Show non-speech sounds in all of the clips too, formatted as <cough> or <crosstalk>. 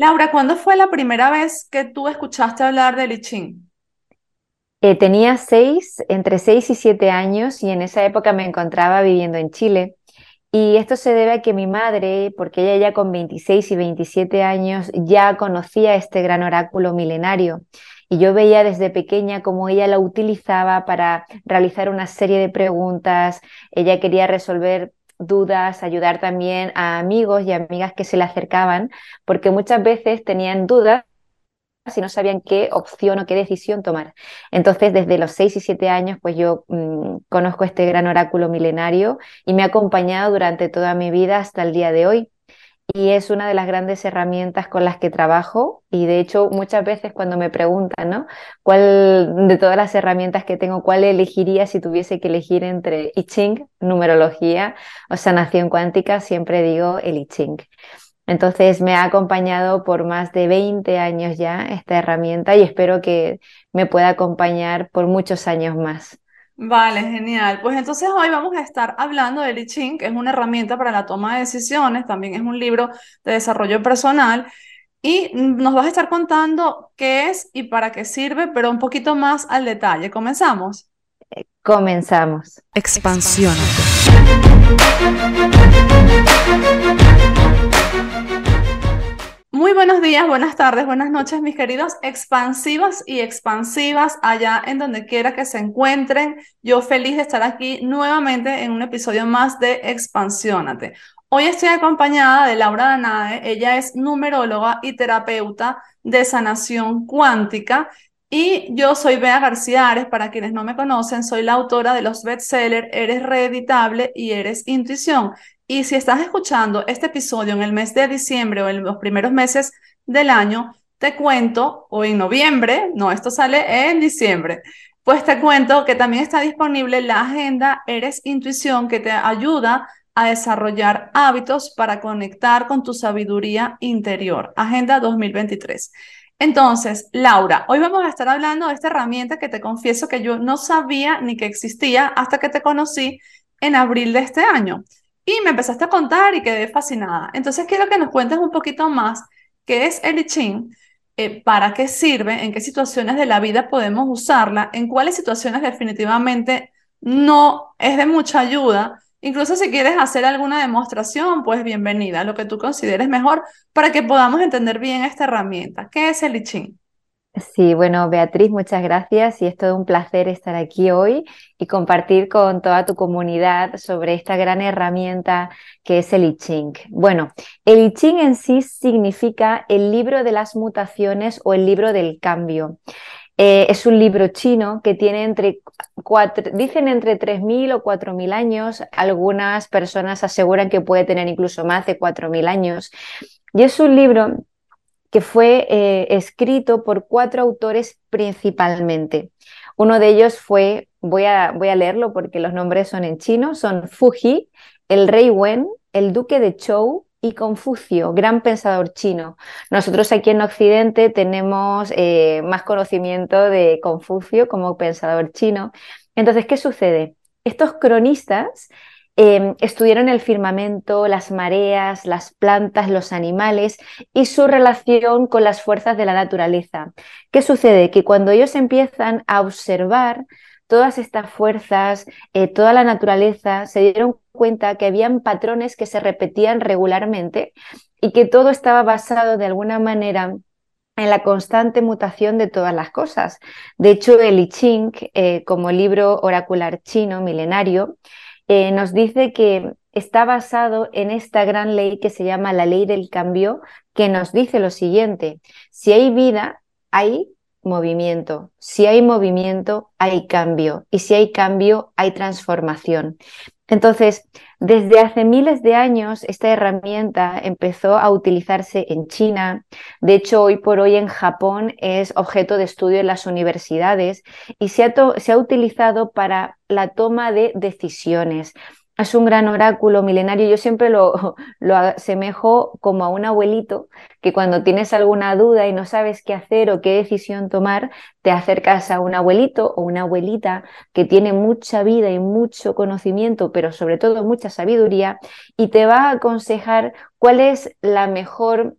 Laura, ¿cuándo fue la primera vez que tú escuchaste hablar de I Ching? Eh, tenía seis, entre seis y siete años y en esa época me encontraba viviendo en Chile. Y esto se debe a que mi madre, porque ella ya con 26 y 27 años ya conocía este gran oráculo milenario. Y yo veía desde pequeña cómo ella la utilizaba para realizar una serie de preguntas. Ella quería resolver dudas, ayudar también a amigos y amigas que se le acercaban, porque muchas veces tenían dudas si no sabían qué opción o qué decisión tomar. Entonces, desde los 6 y 7 años, pues yo mm, conozco este gran oráculo milenario y me ha acompañado durante toda mi vida hasta el día de hoy. Y es una de las grandes herramientas con las que trabajo y de hecho muchas veces cuando me preguntan, ¿no? ¿Cuál de todas las herramientas que tengo, cuál elegiría si tuviese que elegir entre I Ching, numerología o sanación cuántica? Siempre digo el I Ching. Entonces me ha acompañado por más de 20 años ya esta herramienta y espero que me pueda acompañar por muchos años más. Vale, genial. Pues entonces hoy vamos a estar hablando de I Ching, que es una herramienta para la toma de decisiones, también es un libro de desarrollo personal y nos vas a estar contando qué es y para qué sirve, pero un poquito más al detalle. ¿Comenzamos? Comenzamos. Expansión. Muy buenos días, buenas tardes, buenas noches, mis queridos expansivos y expansivas allá en donde quiera que se encuentren. Yo feliz de estar aquí nuevamente en un episodio más de Expansiónate. Hoy estoy acompañada de Laura Danae. Ella es numeróloga y terapeuta de sanación cuántica. Y yo soy Bea García Ares, para quienes no me conocen, soy la autora de los bestsellers Eres Reeditable y Eres Intuición. Y si estás escuchando este episodio en el mes de diciembre o en los primeros meses del año, te cuento, o en noviembre, no, esto sale en diciembre, pues te cuento que también está disponible la agenda Eres Intuición que te ayuda a desarrollar hábitos para conectar con tu sabiduría interior. Agenda 2023. Entonces, Laura, hoy vamos a estar hablando de esta herramienta que te confieso que yo no sabía ni que existía hasta que te conocí en abril de este año. Y me empezaste a contar y quedé fascinada. Entonces quiero que nos cuentes un poquito más qué es el I Ching, eh, para qué sirve, en qué situaciones de la vida podemos usarla, en cuáles situaciones definitivamente no es de mucha ayuda. Incluso si quieres hacer alguna demostración, pues bienvenida, lo que tú consideres mejor para que podamos entender bien esta herramienta. ¿Qué es el I Ching? Sí, bueno, Beatriz, muchas gracias y es todo un placer estar aquí hoy y compartir con toda tu comunidad sobre esta gran herramienta que es el I Ching. Bueno, el I Ching en sí significa el libro de las mutaciones o el libro del cambio. Eh, es un libro chino que tiene entre cuatro, dicen entre 3.000 o 4.000 años, algunas personas aseguran que puede tener incluso más de 4.000 años. Y es un libro que fue eh, escrito por cuatro autores principalmente. Uno de ellos fue, voy a, voy a leerlo porque los nombres son en chino, son Fuji, el rey Wen, el duque de Zhou y Confucio, gran pensador chino. Nosotros aquí en Occidente tenemos eh, más conocimiento de Confucio como pensador chino. Entonces, ¿qué sucede? Estos cronistas Em, estudiaron el firmamento, las mareas, las plantas, los animales y su relación con las fuerzas de la naturaleza. ¿Qué sucede? Que cuando ellos empiezan a observar todas estas fuerzas, eh, toda la naturaleza, se dieron cuenta que habían patrones que se repetían regularmente y que todo estaba basado de alguna manera en la constante mutación de todas las cosas. De hecho, el I Ching, eh, como libro oracular chino milenario, eh, nos dice que está basado en esta gran ley que se llama la ley del cambio, que nos dice lo siguiente, si hay vida, hay movimiento, si hay movimiento, hay cambio, y si hay cambio, hay transformación. Entonces, desde hace miles de años, esta herramienta empezó a utilizarse en China. De hecho, hoy por hoy en Japón es objeto de estudio en las universidades y se ha, se ha utilizado para la toma de decisiones es un gran oráculo milenario. Yo siempre lo, <laughs> lo asemejo como a un abuelito que cuando tienes alguna duda y no sabes qué hacer o qué decisión tomar, te acercas a un abuelito o una abuelita que tiene mucha vida y mucho conocimiento, pero sobre todo mucha sabiduría, y te va a aconsejar cuál es la mejor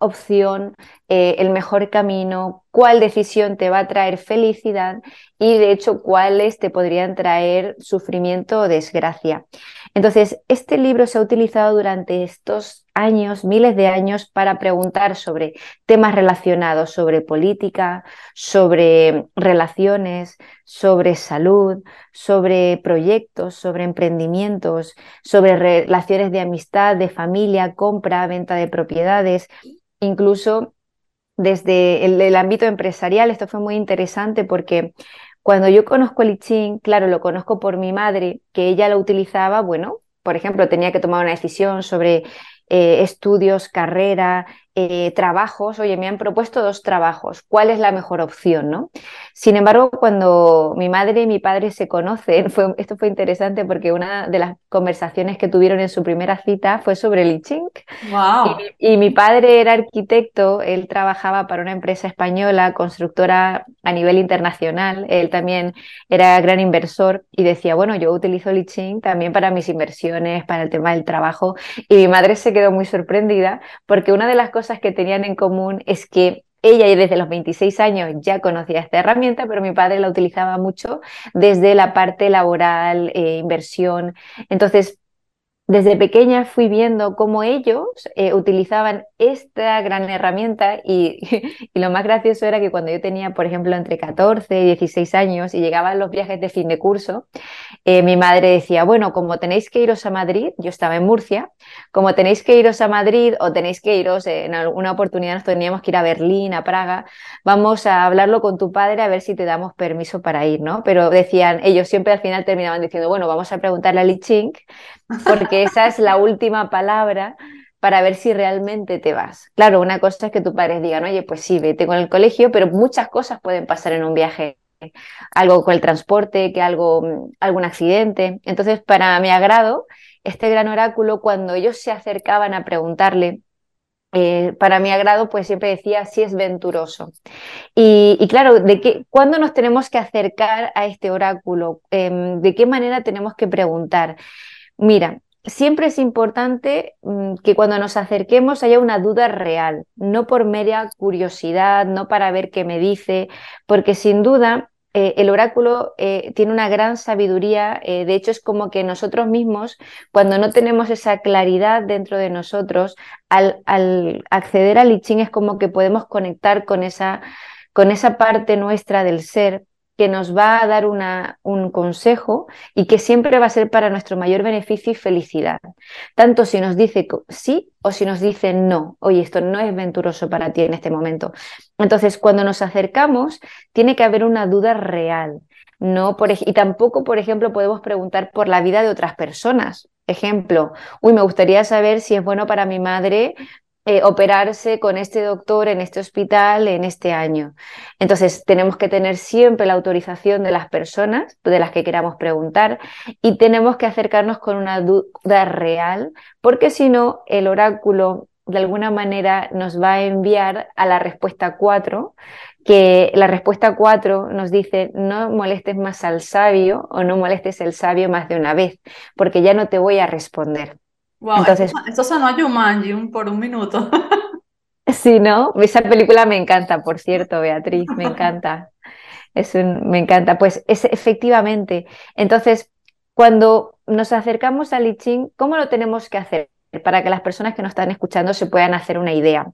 opción, eh, el mejor camino, cuál decisión te va a traer felicidad y de hecho cuáles te podrían traer sufrimiento o desgracia. Entonces, este libro se ha utilizado durante estos años, miles de años, para preguntar sobre temas relacionados sobre política, sobre relaciones, sobre salud, sobre proyectos, sobre emprendimientos, sobre relaciones de amistad, de familia, compra, venta de propiedades, incluso desde el, ámbito empresarial. Esto fue muy interesante porque cuando yo conozco el I Ching, claro, lo conozco por mi madre, que ella lo utilizaba, bueno, por ejemplo, tenía que tomar una decisión sobre eh, estudios, carrera, eh, trabajos, oye, me han propuesto dos trabajos, ¿cuál es la mejor opción? ¿no? Sin embargo, cuando mi madre y mi padre se conocen, <laughs> fue, esto fue interesante porque una de las conversaciones que tuvieron en su primera cita fue sobre el I Wow. Y, mi padre era arquitecto, él trabajaba para una empresa española, constructora a nivel internacional, él también era gran inversor y decía, bueno, yo utilizo el I también para mis inversiones, para el tema del trabajo, y mi madre se quedó muy sorprendida porque una de las cosas que tenían en común es que ella desde los 26 años ya conocía esta herramienta, pero mi padre la utilizaba mucho desde la parte laboral, eh, inversión. Entonces, desde pequeña fui viendo cómo ellos eh, utilizaban esta gran herramienta y, <laughs> y, lo más gracioso era que cuando yo tenía, por ejemplo, entre 14 y 16 años y llegaban los viajes de fin de curso, eh, mi madre decía, bueno, como tenéis que iros a Madrid, yo estaba en Murcia, como tenéis que iros a Madrid o tenéis que iros, eh, en alguna oportunidad nos teníamos que ir a Berlín, a Praga, vamos a hablarlo con tu padre a ver si te damos permiso para ir, ¿no? Pero decían, ellos siempre al final terminaban diciendo, bueno, vamos a preguntarle a Li Ching porque esa es la última palabra para ver si realmente te vas. Claro, una cosa es que tus padres digan, oye, pues sí, vete con el colegio, pero muchas cosas pueden pasar en un viaje. Algo con el transporte, que algo, mm, algún accidente. Entonces, para mi agrado, este gran oráculo, cuando ellos se acercaban a preguntarle, eh, para mi agrado, pues siempre decía si es venturoso. Y, claro, ¿de qué, ¿cuándo nos tenemos que acercar a este oráculo? Em, ¿De qué manera tenemos que preguntar? Mira, siempre es importante mm, que cuando nos acerquemos haya una duda real, no por mera curiosidad, no para ver qué me dice, porque sin duda eh, el oráculo eh, tiene una gran sabiduría, eh, de hecho es como que nosotros mismos, cuando no tenemos esa claridad dentro de nosotros, al, acceder al I Ching es como que podemos conectar con esa, con esa parte nuestra del ser que nos va a dar una, un consejo y que siempre va a ser para nuestro mayor beneficio y felicidad. Tanto si nos dice sí o si nos dice no, oye, esto no es venturoso para ti en este momento. Entonces, cuando nos acercamos, tiene que haber una duda real. No por, y tampoco, por ejemplo, podemos preguntar por la vida de otras personas. Ejemplo, uy, me gustaría saber si es bueno para mi madre eh, operarse con este doctor en este hospital en este año. Entonces, tenemos que tener siempre la autorización de las personas de las que queramos preguntar y tenemos que acercarnos con una duda real, porque si no, el oráculo de alguna manera nos va a enviar a la respuesta 4, que la respuesta 4 nos dice no molestes más al sabio o no molestes al sabio más de una vez, porque ya no te voy a responder. Wow, Entonces, esto, sonó a Jumanji por un minuto. <laughs> Sí, ¿no? Esa película me encanta, por cierto, Beatriz, me encanta. Es me encanta. Pues es efectivamente. Entonces, cuando nos acercamos al I Ching, ¿cómo lo tenemos que hacer? Para que las personas que nos están escuchando se puedan hacer una idea.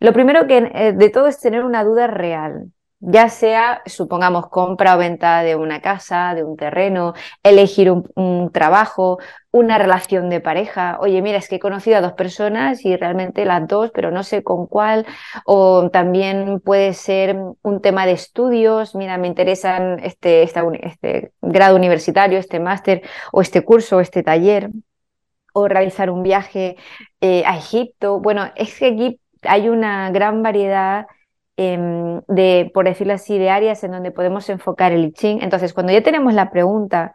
Lo primero que eh, de todo es tener una duda real ya sea, supongamos, compra o venta de una casa, de un terreno, elegir un, trabajo, una relación de pareja. Oye, mira, es que he conocido a dos personas y realmente las dos, pero no sé con cuál. O también puede ser un tema de estudios. Mira, me interesan este, este grado universitario, este máster o este curso o este taller. O realizar un viaje eh, a Egipto. Bueno, es que aquí hay una gran variedad Em, de, por decirlo así, de áreas en donde podemos enfocar el I Ching. Entonces, cuando ya tenemos la pregunta,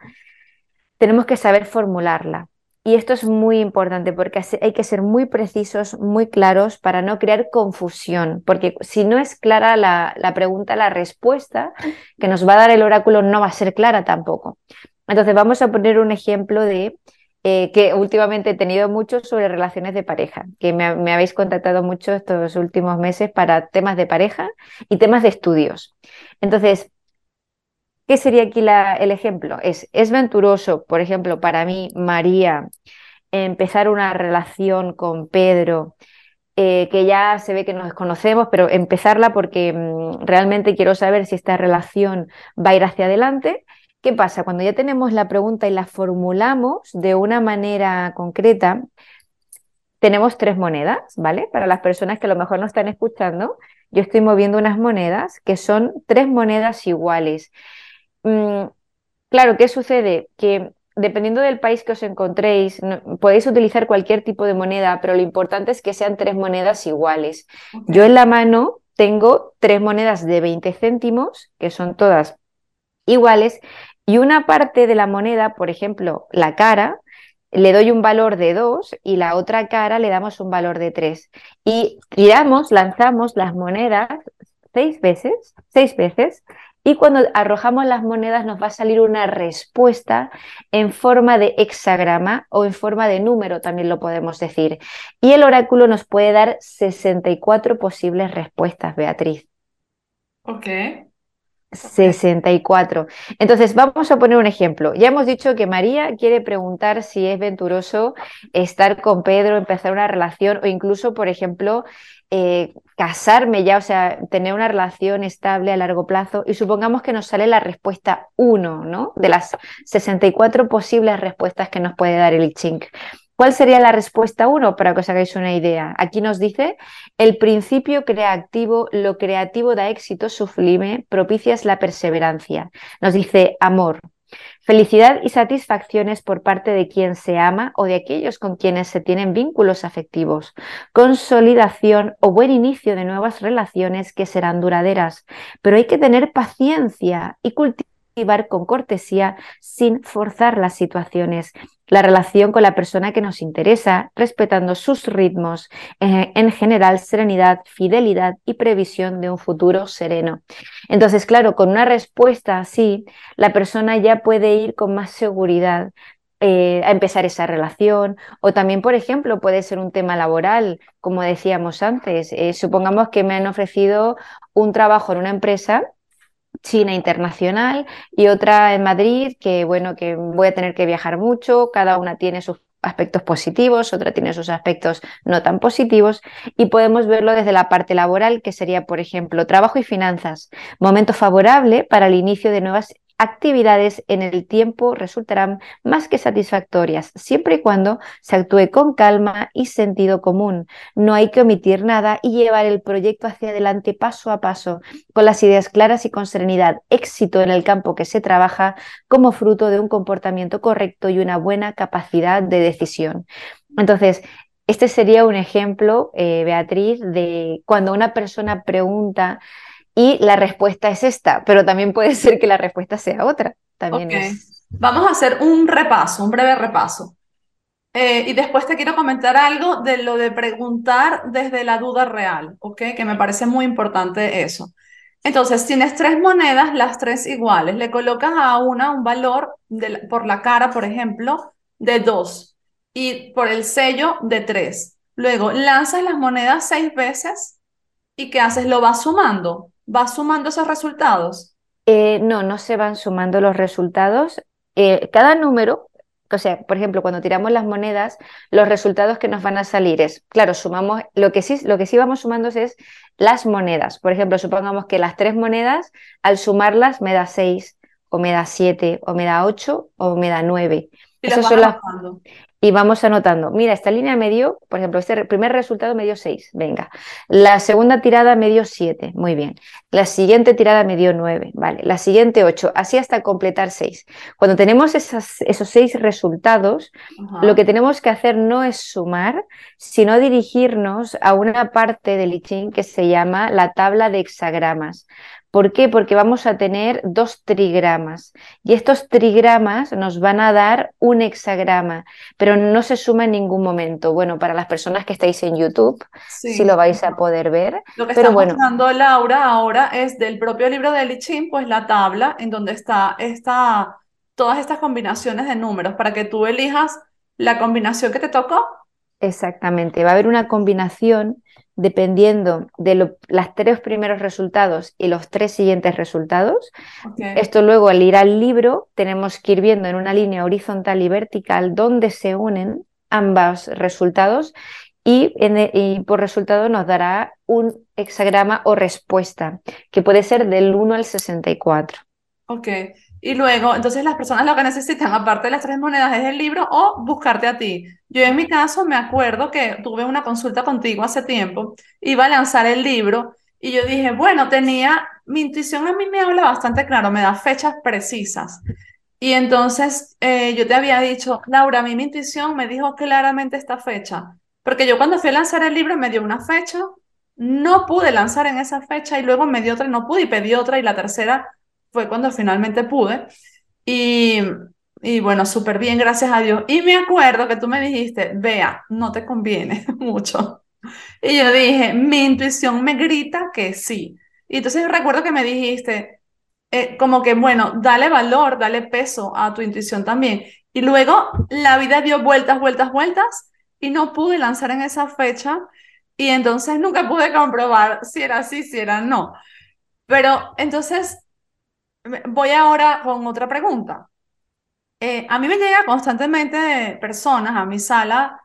tenemos que saber formularla. Y esto es muy importante porque hay que ser muy precisos, muy claros para no crear confusión, porque si no es clara la, la, pregunta, la respuesta que nos va a dar el oráculo no va a ser clara tampoco. Entonces vamos a poner un ejemplo de eh, que últimamente he tenido mucho sobre relaciones de pareja, que me, habéis contactado mucho estos últimos meses para temas de pareja y temas de estudios. Entonces, ¿qué sería aquí el ejemplo? Es, es venturoso, por ejemplo, para mí, María, empezar una relación con Pedro, eh, que ya se ve que nos conocemos, pero empezarla porque mm, realmente quiero saber si esta relación va a ir hacia adelante. ¿Qué pasa? Cuando ya tenemos la pregunta y la formulamos de una manera concreta, tenemos tres monedas, ¿vale? Para las personas que a lo mejor no están escuchando, yo estoy moviendo unas monedas que son tres monedas iguales. Mm, claro, ¿qué sucede? Que dependiendo del país que os encontréis, podéis utilizar cualquier tipo de moneda, pero lo importante es que sean tres monedas iguales. Yo en la mano tengo tres monedas de 20 céntimos, que son todas iguales, y una parte de la moneda, por ejemplo, la cara, le doy un valor de 2 y la otra cara le damos un valor de 3. Y tiramos, lanzamos las monedas seis veces, seis veces, y cuando arrojamos las monedas nos va a salir una respuesta en forma de hexagrama o en forma de número, también lo podemos decir. Y el oráculo nos puede dar 64 posibles respuestas, Beatriz. Ok. 64. Entonces, vamos a poner un ejemplo. Ya hemos dicho que María quiere preguntar si es venturoso estar con Pedro, empezar una relación o incluso, por ejemplo, eh, casarme ya, o sea, tener una relación estable a largo plazo. Y supongamos que nos sale la respuesta 1, ¿no? De las 64 posibles respuestas que nos puede dar el I Ching. ¿Cuál sería la respuesta 1 para que os hagáis una idea? Aquí nos dice, el principio creativo, lo creativo da éxito sublime, propicias la perseverancia. Nos dice amor, felicidad y satisfacciones por parte de quien se ama o de aquellos con quienes se tienen vínculos afectivos, consolidación o buen inicio de nuevas relaciones que serán duraderas, pero hay que tener paciencia y cultivar con cortesía sin forzar las situaciones, la relación con la persona que nos interesa, respetando sus ritmos, eh, en general serenidad, fidelidad y previsión de un futuro sereno. Entonces, claro, con una respuesta así, la persona ya puede ir con más seguridad, eh, a empezar esa relación. O también, por ejemplo, puede ser un tema laboral, como decíamos antes. Eh, supongamos que me han ofrecido un trabajo en una empresa China internacional y otra en Madrid, que bueno, que voy a tener que viajar mucho, cada una tiene sus aspectos positivos, otra tiene sus aspectos no tan positivos y podemos verlo desde la parte laboral, que sería, por ejemplo, trabajo y finanzas, momento favorable para el inicio de nuevas actividades en el tiempo resultarán más que satisfactorias, siempre y cuando se actúe con calma y sentido común. No hay que omitir nada y llevar el proyecto hacia adelante paso a paso, con las ideas claras y con serenidad. Éxito en el campo que se trabaja como fruto de un comportamiento correcto y una buena capacidad de decisión. Entonces, este sería un ejemplo, eh, Beatriz, de cuando una persona pregunta y la respuesta es esta, pero también puede <laughs> ser que la respuesta sea otra. También Vamos a hacer un repaso, un breve repaso. Eh, y después te quiero comentar algo de lo de preguntar desde la duda real, ¿ok? Que me parece muy importante eso. Entonces, tienes tres monedas, las tres iguales. Le colocas a una un valor por la cara, por ejemplo, de dos y por el sello de tres. Luego, lanzas las monedas seis veces y ¿qué haces? Lo vas sumando. ¿Vas sumando esos resultados? Eh, no, no se van sumando los resultados. Eh, cada número, o sea, por ejemplo, cuando tiramos las monedas, los resultados que nos van a salir es, claro, sumamos, lo que sí, lo que sí vamos sumando es las monedas. Por ejemplo, supongamos que las tres monedas, al sumarlas, me da seis, o me da siete, o me da ocho, o me da nueve. Y son las y vamos anotando, mira, esta línea me dio, por ejemplo, este primer resultado me dio 6, venga. La segunda tirada me dio 7, muy bien. La siguiente tirada me dio 9, vale. La siguiente 8, así hasta completar 6. Cuando tenemos esos 6 resultados, lo que tenemos que hacer no es sumar, sino dirigirnos a una parte del I Ching que se llama la tabla de hexagramas. ¿Por qué? Porque vamos a tener dos trigramas y estos trigramas nos van a dar un hexagrama, pero no se suma en ningún momento. Bueno, para las personas que estáis en YouTube, sí, lo vais a poder ver. Lo que pero está bueno. mostrando Laura ahora es del propio libro de Lichín, pues la tabla en donde está esta, todas estas combinaciones de números para que tú elijas la combinación que te tocó. Exactamente, va a haber una combinación dependiendo de los tres primeros resultados y los tres siguientes resultados. Esto luego al ir al libro tenemos que ir viendo en una línea horizontal y vertical dónde se unen ambos resultados y, y, por resultado nos dará un hexagrama o respuesta, que puede ser del 1 al 64. Ok. Y luego, entonces las personas lo que necesitan, aparte de las tres monedas, es el libro o buscarte a ti. Yo en mi caso me acuerdo que tuve una consulta contigo hace tiempo, iba a lanzar el libro y yo dije, bueno, tenía, mi intuición a mí me habla bastante claro, me da fechas precisas. Y entonces eh, yo te había dicho, Laura, a mí mi intuición me dijo claramente esta fecha, porque yo cuando fui a lanzar el libro me dio una fecha, no pude lanzar en esa fecha y luego me dio otra y no pude y pedí otra y la tercera fue cuando finalmente pude. Y, y bueno, súper bien, gracias a Dios. Y me acuerdo que tú me dijiste, vea, no te conviene <laughs> mucho. Y yo dije, mi intuición me grita que sí. Y entonces recuerdo que me dijiste, eh, como que, bueno, dale valor, dale peso a tu intuición también. Y luego la vida dio vueltas, vueltas, vueltas y no pude lanzar en esa fecha y entonces nunca pude comprobar si era así, si era no. Pero entonces voy ahora con otra pregunta. Eh, a mí me llega constantemente personas a mi sala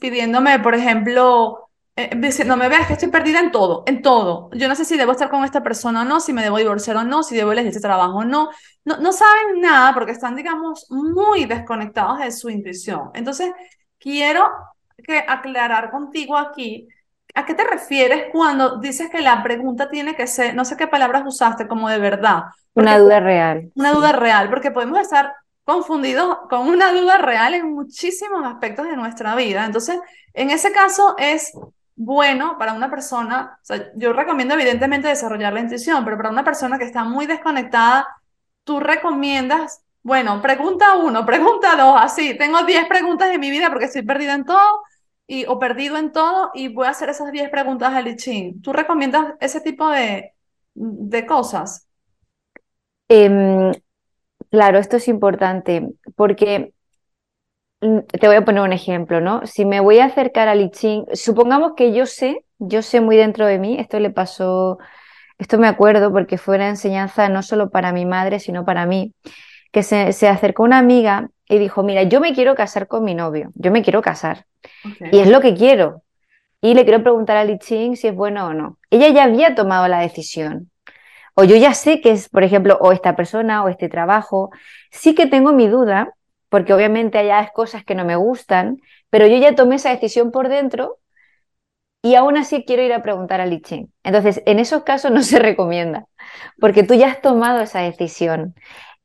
pidiéndome, por ejemplo, eh, diciéndome, veas que estoy perdida en todo, en todo. Yo no sé si debo estar con esta persona o no, si me debo divorciar o no, si debo elegir este trabajo o no. no. No saben nada porque están, digamos, muy desconectados de su intuición. Entonces, quiero que aclarar contigo aquí ¿A qué te refieres cuando dices que la pregunta tiene que ser, no sé qué palabras usaste, como de verdad? una duda real. Una duda real, porque podemos estar confundidos con una duda real en muchísimos aspectos de nuestra vida. Entonces, en ese caso es bueno para una persona, o sea, yo recomiendo evidentemente desarrollar la intuición, pero para una persona que está muy desconectada, tú recomiendas, bueno, pregunta uno, pregunta dos, así, tengo 10 preguntas en mi vida porque estoy perdida en todo, y, o perdido en todo y voy a hacer esas 10 preguntas al I ¿Tú recomiendas ese tipo de, de cosas? Em, claro, esto es importante porque mm, te voy a poner un ejemplo, ¿no? Si me voy a acercar al I supongamos que yo sé, yo sé muy dentro de mí, esto le pasó, esto me acuerdo porque fue una enseñanza no solo para mi madre, sino para mí, que se, se acercó una amiga y dijo, mira, yo me quiero casar con mi novio, yo me quiero casar. Y es lo que quiero. Y le quiero preguntar a Li Ching si es bueno o no. Ella ya había tomado la decisión. O yo ya sé que es, por ejemplo, o esta persona o este trabajo. Sí que tengo mi duda, porque obviamente hay cosas que no me gustan, pero yo ya tomé esa decisión por dentro y aún así quiero ir a preguntar a Li Ching. Entonces, en esos casos no se <laughs> recomienda, porque tú ya has tomado esa decisión.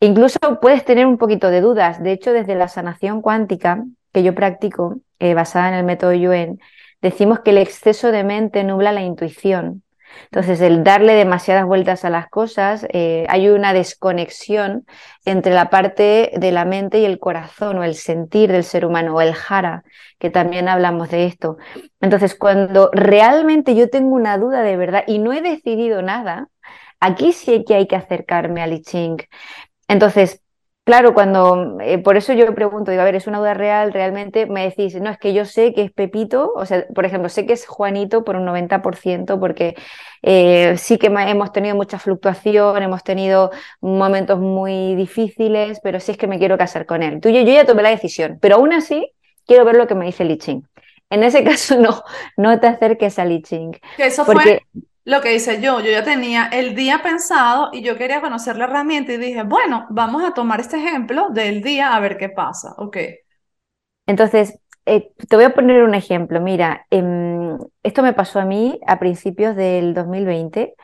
Incluso puedes tener un poquito de dudas. De hecho, desde la sanación cuántica que yo practico, eh, basada en el método Yuen, decimos que el exceso de mente nubla la intuición. Entonces, el darle demasiadas vueltas a las cosas, eh, hay una desconexión entre la parte de la mente y el corazón o el sentir del ser humano o el jara, que también hablamos de esto. Entonces, cuando realmente yo tengo una duda de verdad y no he decidido nada, aquí sí que hay que acercarme al I Ching. Entonces, claro, cuando, eh, por eso yo pregunto, digo, a ver, ¿es una duda real? Realmente me decís, no, es que yo sé que es Pepito, o sea, por ejemplo, sé que es Juanito por un 90%, porque eh, sí que hemos tenido mucha fluctuación, hemos tenido momentos muy difíciles, pero sí es que me quiero casar con él. Tú, yo, yo ya tomé la decisión, pero aún así quiero ver lo que me dice Liching. En ese <laughs> caso, no, no te acerques a Liching. Eso fue lo que hice yo, yo ya tenía el día pensado y yo quería conocer la herramienta y dije, bueno, vamos a tomar este ejemplo del día a ver qué pasa. Ok. Entonces, eh, te voy a poner un ejemplo. Mira, em, esto me pasó a mí a principios del 2020,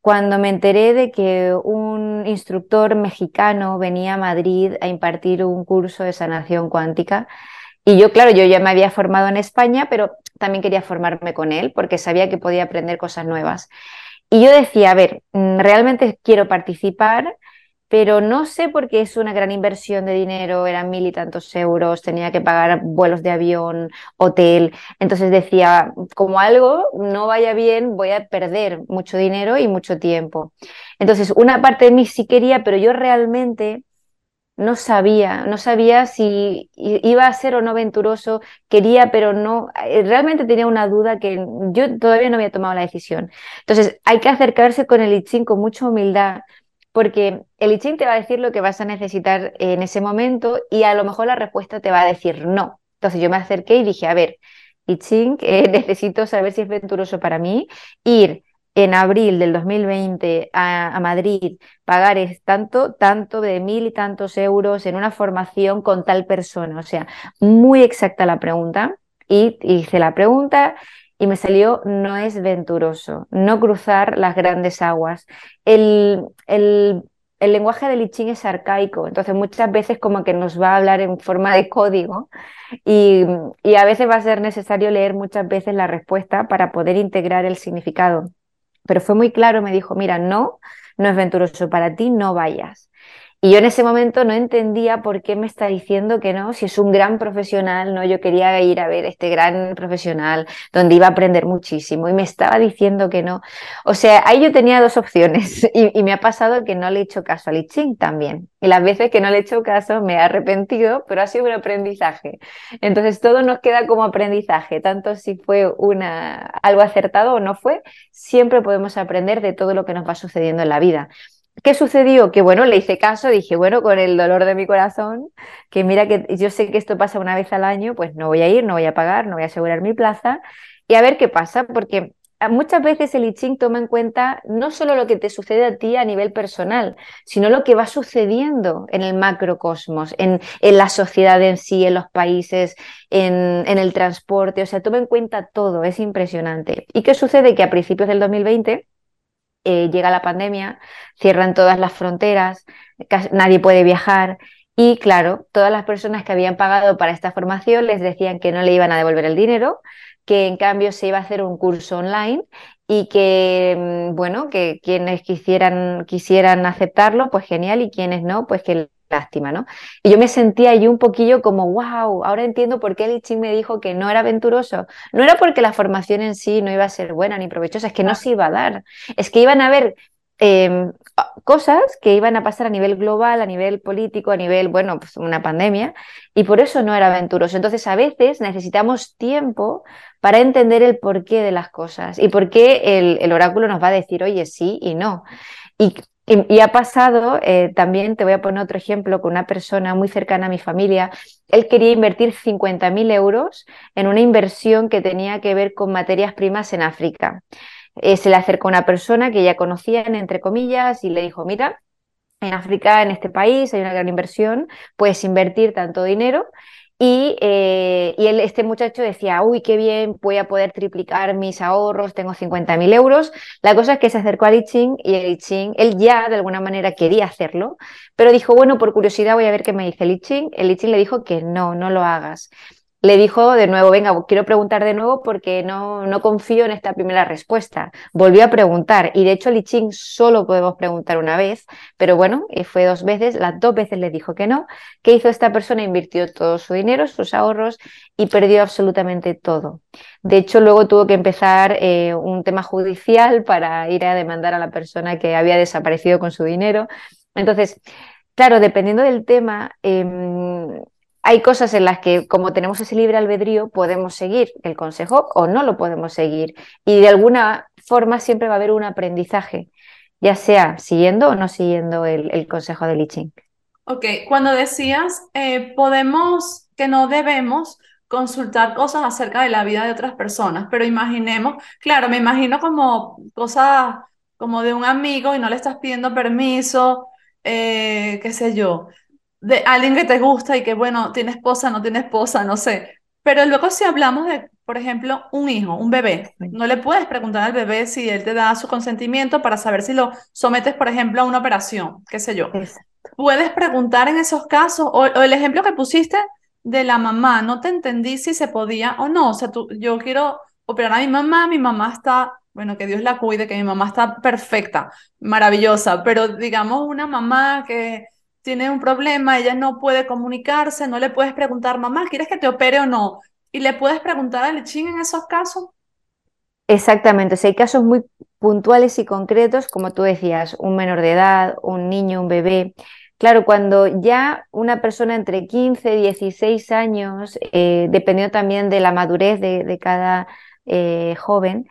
cuando me enteré de que un instructor mexicano venía a Madrid a impartir un curso de sanación cuántica. Y yo, claro, yo ya me había formado en España, pero también quería formarme con él porque sabía que podía aprender cosas nuevas. Y yo decía, a ver, mm, realmente quiero participar, pero no sé por qué es una gran inversión de dinero, eran mil y tantos euros, tenía que pagar vuelos de avión, hotel. Entonces decía, como algo no vaya bien, voy a perder mucho dinero y mucho tiempo. Entonces, una parte de mí sí quería, pero yo realmente no sabía, no sabía si iba a ser o no aventuroso, quería, pero no, eh, realmente tenía una duda que yo todavía no había tomado la decisión. Entonces, hay que acercarse con el I con mucha humildad, porque el I te va a decir lo que vas a necesitar en ese momento y a lo mejor la respuesta te va a decir no. Entonces, yo me acerqué y dije, a ver, I eh, <laughs> necesito saber si es aventuroso para mí, ir en abril del 2020 a, Madrid, pagar es tanto, tanto de mil y tantos euros en una formación con tal persona. O sea, muy exacta la pregunta. Y hice la pregunta y me salió no es venturoso, no cruzar las grandes aguas. El, el, el lenguaje del I es arcaico, entonces muchas veces como que nos va a hablar en forma de código y, y a veces va a ser necesario leer muchas veces la respuesta para poder integrar el significado pero fue muy claro, me dijo, mira, no, no es venturoso para ti, no vayas. Y yo en ese momento no entendía por qué me está diciendo que no, si es un gran profesional, ¿no? Yo quería ir a ver este gran profesional donde iba a aprender muchísimo y me estaba diciendo que no. O sea, ahí yo tenía dos opciones <laughs> y, me ha pasado que no le he hecho caso a Li Ching también. Y las veces que no le he hecho caso me he arrepentido, pero ha sido un aprendizaje. Entonces todo nos queda como aprendizaje, tanto si fue una, algo acertado o no fue, siempre podemos aprender de todo lo que nos va sucediendo en la vida. ¿Qué sucedió? Que bueno, le hice caso, dije, bueno, con el dolor de mi corazón, que mira que yo sé que esto pasa una vez al año, pues no voy a ir, no voy a pagar, no voy a asegurar mi plaza y a ver qué pasa, porque muchas veces el I toma en cuenta no solo lo que te sucede a ti a nivel personal, sino lo que va sucediendo en el macrocosmos, en, en la sociedad en sí, en los países, en, en el transporte, o sea, toma en cuenta todo, es impresionante. ¿Y qué sucede? Que a principios del 2020 eh, llega la pandemia, cierran todas las fronteras, nadie puede viajar y claro, todas las personas que habían pagado para esta formación les decían que no le iban a devolver el dinero, que en cambio se iba a hacer un curso online y que, mm, bueno, que quienes quisieran, quisieran aceptarlo, pues genial, y quienes no, pues que lástima, ¿no? Y yo me sentía ahí un poquillo como, wow, ahora entiendo por qué el Ching me dijo que no era aventuroso. No era porque la formación en sí no iba a ser buena ni provechosa, es que no se iba a dar. Es que iban a haber em, cosas que iban a pasar a nivel global, a nivel político, a nivel, bueno, pues una pandemia, y por eso no era aventuroso. Entonces, a veces necesitamos tiempo para entender el porqué de las cosas y por qué el, el oráculo nos va a decir, oye, sí y no. Y y, ha pasado, eh, también te voy a poner otro ejemplo con una persona muy cercana a mi familia. Él quería invertir 50.000 euros en una inversión que tenía que ver con materias primas en África. Eh, se le acercó una persona que ya conocían, entre comillas, y le dijo, mira, en África, en este país, hay una gran inversión, puedes invertir tanto dinero y, eh, y este muchacho decía, uy, qué bien, voy a poder triplicar mis ahorros, tengo 50.000 euros. La cosa es que se acercó a Ching y el Ching, él ya de alguna manera quería hacerlo, pero dijo, bueno, por curiosidad voy a ver qué me dice el Ching. El Ching le dijo que no, no lo hagas le dijo de nuevo, venga, quiero preguntar de nuevo porque no, no confío en esta primera respuesta. Volvió a preguntar y de hecho Li Ching solo podemos preguntar una vez, pero bueno, fue dos veces, las dos veces le dijo que no. ¿Qué hizo esta persona? Invirtió todo su dinero, sus ahorros y perdió absolutamente todo. De hecho, luego tuvo que empezar eh, un tema judicial para ir a demandar a la persona que había desaparecido con su dinero. Entonces, claro, dependiendo del tema, em, hay cosas en las que, como tenemos ese libre albedrío, podemos seguir el consejo o no lo podemos seguir. Y de alguna forma siempre va a haber un aprendizaje, ya sea siguiendo o no siguiendo el, consejo de Liching. Ok, cuando decías, eh, podemos, que no debemos consultar cosas acerca de la vida de otras personas, pero imaginemos, claro, me imagino como cosas como de un amigo y no le estás pidiendo permiso, eh, qué sé yo de alguien que te gusta y que, bueno, tiene esposa, no tiene esposa, no sé. Pero luego si hablamos de, por ejemplo, un hijo, un bebé, no le puedes preguntar al bebé si él te da su consentimiento para saber si lo sometes, por ejemplo, a una operación, qué sé yo. Puedes preguntar en esos casos, o, el ejemplo que pusiste de la mamá, no te entendí si se podía o no. O sea, tú, yo quiero operar a mi mamá, mi mamá está, bueno, que Dios la cuide, que mi mamá está perfecta, maravillosa, pero digamos una mamá que tiene un problema, ella no puede comunicarse, no le puedes preguntar, mamá, ¿quieres que te opere o no? Y le puedes preguntar al Lechín en esos casos. Exactamente, si hay casos muy puntuales y concretos, como tú decías, un menor de edad, un niño, un bebé, Claro, cuando ya una persona entre 15 y 16 años, eh, dependiendo también de la madurez de, cada eh, joven,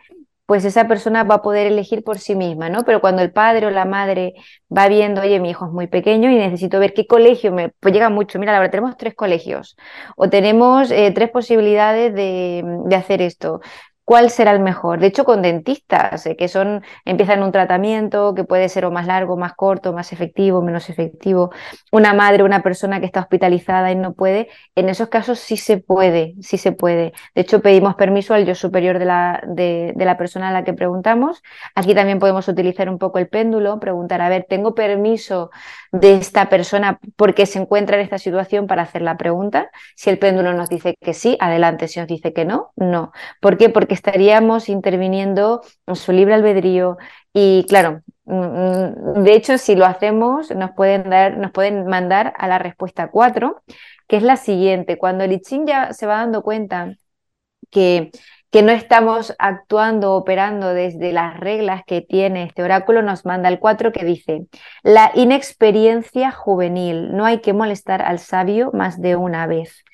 pues esa persona va a poder elegir por sí misma, ¿no? Pero cuando el padre o la madre va viendo, oye, mi hijo es muy pequeño y necesito ver qué colegio me, pues llega mucho, mira, ahora tenemos tres colegios o tenemos eh, tres posibilidades de, de, hacer esto cuál será el mejor. De hecho, con dentistas, eh, que son, empiezan un tratamiento que puede ser o más largo, más corto, más efectivo, menos efectivo. Una madre, una persona que está hospitalizada y no puede, en esos casos sí se puede, sí se puede. De hecho, pedimos permiso al yo superior de la, de, de la persona a la que preguntamos. Aquí también podemos utilizar un poco el péndulo, preguntar, a ver, ¿tengo permiso de esta persona porque se encuentra en esta situación para hacer la pregunta? Si el péndulo nos dice que sí, adelante. Si nos dice que no, no. ¿Por qué? Porque estaríamos interviniendo en su libre albedrío y claro, mm, mm, de hecho si lo hacemos nos pueden, dar, nos pueden mandar a la respuesta 4, que es la siguiente. Cuando el I ya se va dando cuenta que, que no estamos actuando, operando desde las reglas que tiene este oráculo, nos manda el 4 que dice, la inexperiencia juvenil, no hay que molestar al sabio más de una vez.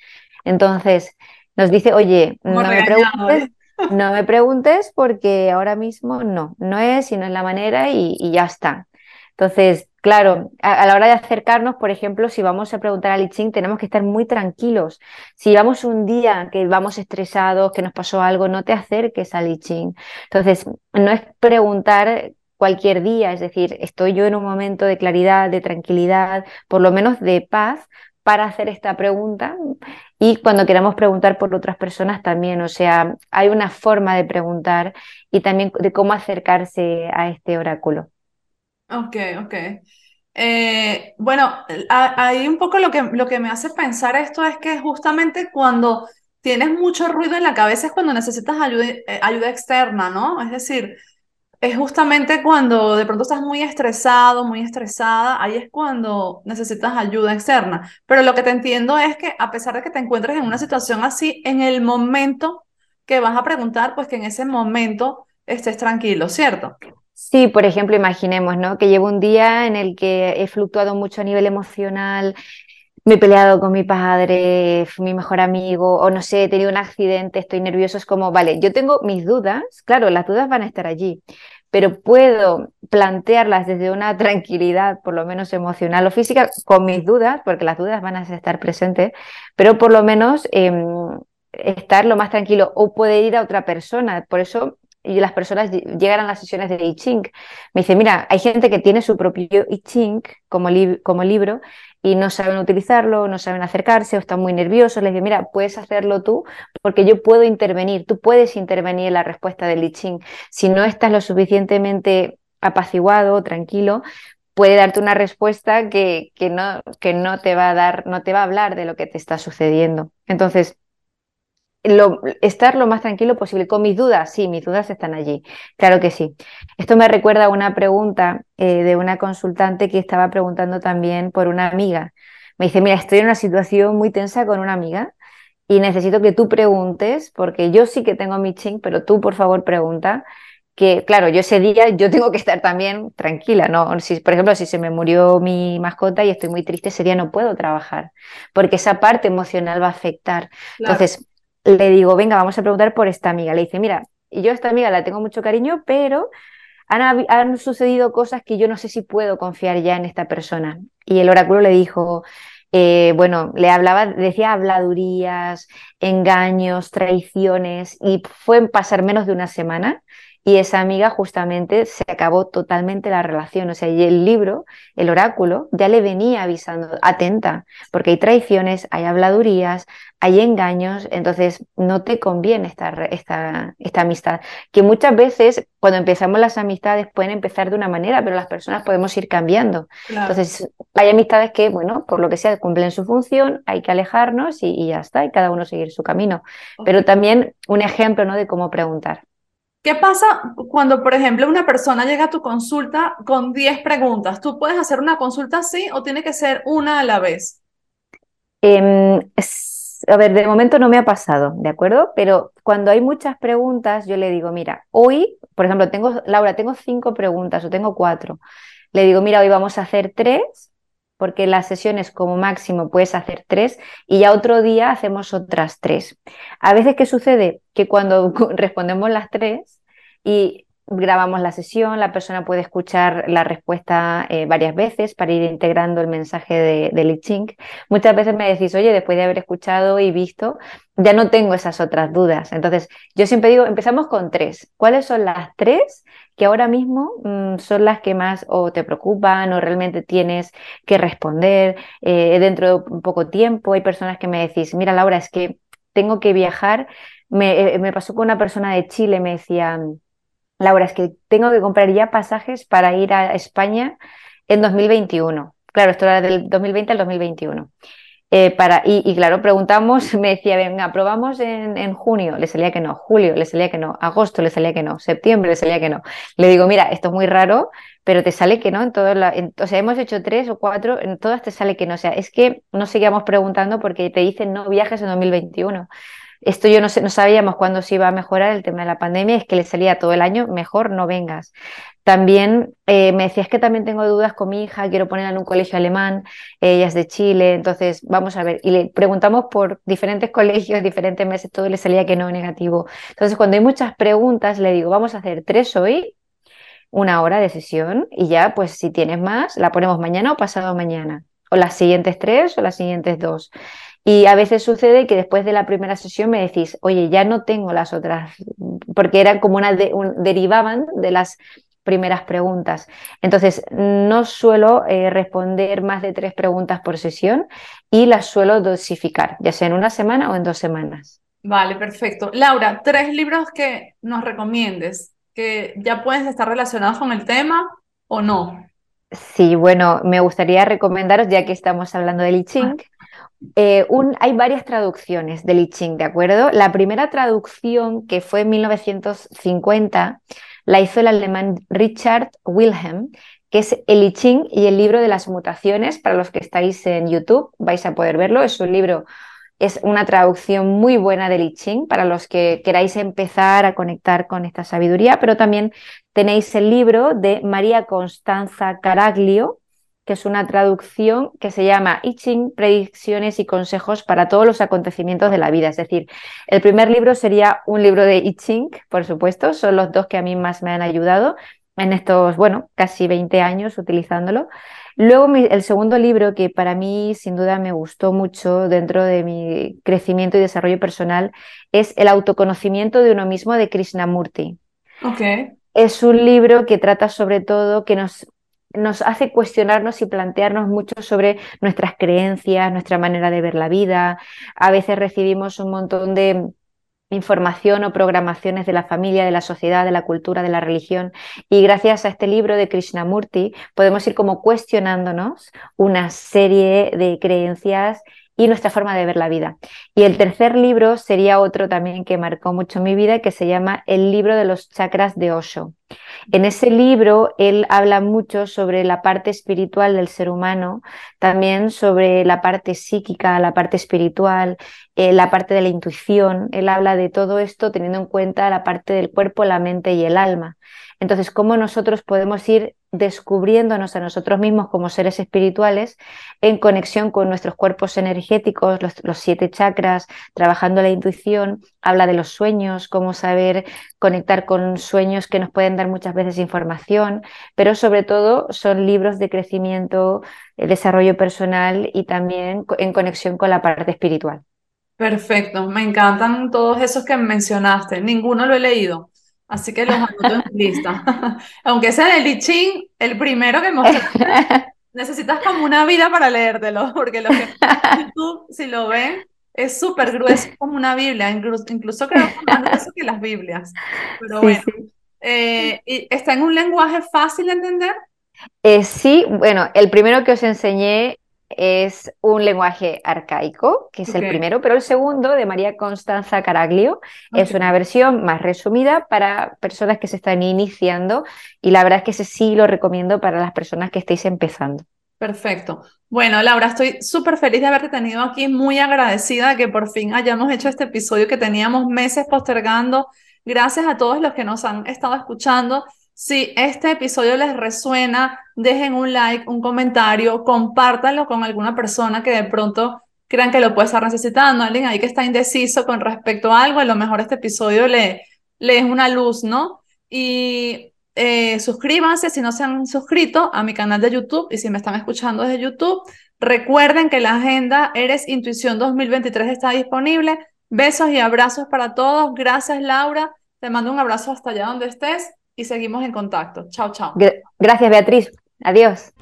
Entonces, nos dice, oye, no me preguntes, ¿eh? No me preguntes porque ahora mismo no, no es y no es la manera y, ya está. Entonces, claro, a, la hora de acercarnos, por ejemplo, si vamos a preguntar al I Ching, tenemos que estar muy tranquilos. Si vamos un día que vamos estresados, que nos pasó algo, no te acerques al I Ching. Entonces, no es preguntar cualquier día, es decir, estoy yo en un momento de claridad, de tranquilidad, por lo menos de paz, para hacer esta pregunta y cuando queramos preguntar por otras personas también, o sea, hay una forma de preguntar y también de cómo acercarse a este oráculo. Ok, ok. Eh, bueno, ahí un poco lo que, lo que me hace pensar esto es que justamente cuando tienes mucho ruido en la cabeza es cuando necesitas ayuda, eh, ayuda externa, ¿no? Es decir, es justamente cuando de pronto estás muy estresado, muy estresada, ahí es cuando necesitas ayuda externa. Pero lo que te entiendo es que a pesar de que te encuentres en una situación así, en el momento que vas a preguntar, pues que en ese momento estés tranquilo, ¿cierto? Sí, por ejemplo, imaginemos, ¿no? Que llevo un día en el que he fluctuado mucho a nivel emocional, me he peleado con mi padre, mi mejor amigo, o no sé, he tenido un accidente, estoy nervioso, es como, vale, yo tengo mis dudas, claro, las dudas van a estar allí, pero puedo plantearlas desde una <laughs> tranquilidad, por lo menos emocional o física, con mis dudas, porque las dudas van a estar presentes, pero por lo menos em, estar lo más tranquilo o poder ir a otra persona. Por eso y las personas llegan a las sesiones de I Ching. Me dice, mira, hay gente que tiene su propio I Ching como, como libro y no saben utilizarlo, no saben acercarse o están muy nerviosos. Les digo, mira, puedes hacerlo tú porque yo puedo intervenir, tú puedes intervenir en la respuesta del I Ching. Si no estás lo suficientemente apaciguado, tranquilo, puede darte una respuesta que, que, no, que no te va a dar, no te va a hablar de lo que te está sucediendo. Entonces, estar lo más tranquilo posible. Con mis dudas, sí, mis dudas están allí. Claro que sí. Esto me recuerda a una pregunta eh, de una consultante que estaba preguntando también por una amiga. Me dice, mira, estoy en una situación muy tensa con una amiga y necesito que tú preguntes, porque yo sí que tengo mi ching, pero tú por favor pregunta. Que claro, yo ese día yo tengo que estar también tranquila, ¿no? Si, por ejemplo, si se me murió mi mascota y estoy muy triste, ese día no puedo trabajar, porque esa parte emocional va a afectar. Entonces, le digo, venga, vamos a preguntar por esta amiga. Le dice, mira, yo a esta amiga la tengo mucho cariño, pero han, han, sucedido cosas que yo no sé si puedo confiar ya en esta persona. Y el oráculo le dijo, eh, bueno, le hablaba, decía habladurías, engaños, traiciones, y fue en pasar menos de una semana y esa amiga justamente se acabó totalmente la relación. O sea, y el libro, el oráculo, ya le venía avisando, atenta, porque hay traiciones, hay habladurías, hay engaños, entonces no te conviene esta, esta, esta amistad. Que muchas veces cuando empezamos las amistades pueden empezar de una manera, pero las personas podemos ir cambiando. Entonces hay amistades que, bueno, por lo que sea, cumplen su función, hay que alejarnos y, ya está, y cada uno seguir su camino. Pero también un ejemplo ¿no? de cómo preguntar. ¿Qué pasa cuando, por ejemplo, una persona llega a tu consulta con 10 preguntas? ¿Tú puedes hacer una consulta así o tiene que ser una a la vez? Em, a ver, de momento no me ha pasado, ¿de acuerdo? Pero cuando hay muchas preguntas, yo le digo, mira, hoy, por ejemplo, tengo, Laura, tengo cinco preguntas o tengo cuatro. Le digo, mira, hoy vamos a hacer tres porque las sesiones como máximo puedes hacer tres y ya otro día hacemos otras tres. A veces, ¿qué sucede? Que cuando <laughs> respondemos las tres y grabamos la sesión, la persona puede escuchar la respuesta eh, varias veces para ir integrando el mensaje de, de. Muchas veces me decís, oye, después de haber escuchado y visto, ya no tengo esas otras dudas. Entonces, yo siempre digo, empezamos con tres. ¿Cuáles son las tres que ahora mismo mm, son las que más o te preocupan o realmente tienes que responder eh, dentro de poco tiempo? Hay personas que me decís, mira, Laura, es que tengo que viajar. Me, eh, me pasó con una persona de Chile, me decía Laura, es que tengo que comprar ya pasajes para ir a España en 2021. Claro, esto era del 2020 al 2021. Eh, para, y, claro, preguntamos, <laughs> me decía, venga, probamos en, junio, le salía que no, julio, le salía que no, agosto, le salía que no, septiembre, le salía que no. Le digo, mira, esto es muy raro, pero te sale que no en todas o sea, hemos hecho tres o cuatro, en todas te sale que no. O sea, es que no seguíamos preguntando porque te dicen no viajes en 2021. Esto yo no, sé, no sabíamos cuándo se iba a mejorar el tema de la pandemia, es que le salía todo el año, mejor no vengas. También eh, me decías que también tengo dudas con mi hija, quiero ponerla en un colegio alemán, ella es de Chile, entonces vamos a ver. Y le preguntamos por diferentes <laughs> colegios, diferentes meses, todo le salía que no, negativo. Entonces, cuando hay muchas preguntas, le digo, vamos a hacer tres hoy, una hora de sesión, y ya, pues si tienes más, la ponemos mañana o pasado mañana, o las siguientes tres o las siguientes dos. Y a veces sucede que después de la primera sesión me decís, oye, ya no tengo las otras, porque eran como una, derivaban de las primeras preguntas. Entonces, no suelo eh, responder más de tres preguntas por sesión y las suelo dosificar, ya sea en una semana o en dos semanas. Vale, perfecto. Laura, tres libros que nos recomiendes, que ya pueden estar relacionados con el tema o no. Sí, bueno, me gustaría recomendaros, ya que estamos hablando de I Ching, eh, hay varias traducciones del I Ching, ¿de acuerdo? La primera traducción, que fue en 1950, la hizo el alemán Richard Wilhelm, que es el I Ching y el libro de las mutaciones. Para los que estáis en YouTube, vais a poder verlo. Es un libro, es una traducción muy buena del I Ching para los que queráis empezar a conectar con esta sabiduría, pero también tenéis el libro de María Constanza Caraglio, que es una traducción que se llama I Ching, predicciones y consejos para todos los acontecimientos de la vida. Es decir, el primer libro sería un libro de I Ching, por supuesto, son los dos que a mí más me han ayudado en estos, bueno, casi 20 años utilizándolo. Luego el segundo libro que para mí sin duda me gustó mucho dentro de mi crecimiento y desarrollo personal es El autoconocimiento de uno mismo de Krishnamurti. Okay. Es un libro que trata sobre todo que nos nos hace cuestionarnos y plantearnos mucho sobre nuestras creencias, nuestra manera de ver la vida. A veces recibimos un montón de información o programaciones de la familia, de la sociedad, de la cultura, de la religión. Y gracias a este libro de Krishnamurti podemos ir como cuestionándonos una serie de creencias y nuestra forma de ver la vida. Y el tercer libro sería otro también que marcó mucho mi vida, que se llama El libro de los chakras de Osho. En ese libro él habla mucho sobre la parte espiritual del ser humano, también sobre la parte psíquica, la parte espiritual, eh, la parte de la intuición. Él habla de todo esto teniendo en cuenta la parte del cuerpo, la mente y el alma. Entonces, cómo nosotros podemos ir descubriéndonos a nosotros mismos como seres espirituales en conexión con nuestros cuerpos energéticos, los, siete chakras, trabajando la intuición, habla de los sueños, cómo saber conectar con sueños que nos pueden dar muchas veces información, pero sobre todo son libros de crecimiento, eh, desarrollo personal y también en conexión con la parte espiritual. Perfecto, me encantan todos esos que mencionaste, ninguno lo he leído. Así que los <laughs> anoto en lista. <laughs> Aunque sea el I el primero que mostraste, <laughs> necesitas como una vida para leértelo, porque lo que YouTube, si lo ven, es súper grueso, como una Biblia, incluso, incluso creo que más grueso que las Biblias. Pero bueno, eh, ¿está en un lenguaje fácil de entender? Eh, sí, bueno, el primero que os enseñé es un lenguaje arcaico, que es el primero, pero el segundo, de María Constanza Caraglio, es una versión más resumida para personas que se están iniciando y la verdad es que ese sí lo recomiendo para las personas que estéis empezando. Perfecto. Bueno, Laura, estoy súper feliz de haberte tenido aquí, muy agradecida de que por fin hayamos hecho este episodio que teníamos meses postergando. Gracias a todos los que nos han estado escuchando. Si este episodio les resuena, dejen un like, un comentario, compártanlo con alguna persona que de pronto crean que lo puede estar necesitando, alguien ahí que está indeciso con respecto a algo, a lo mejor este episodio le, le es una luz, ¿no? Y eh, suscríbanse si no se han suscrito a mi canal de YouTube y si me están escuchando desde YouTube, recuerden que la agenda Eres Intuición 2023 está disponible. Besos y abrazos para todos. Gracias, Laura. Te mando un abrazo hasta allá donde estés y seguimos en contacto. Chao, chao. Gracias, Beatriz. Adiós.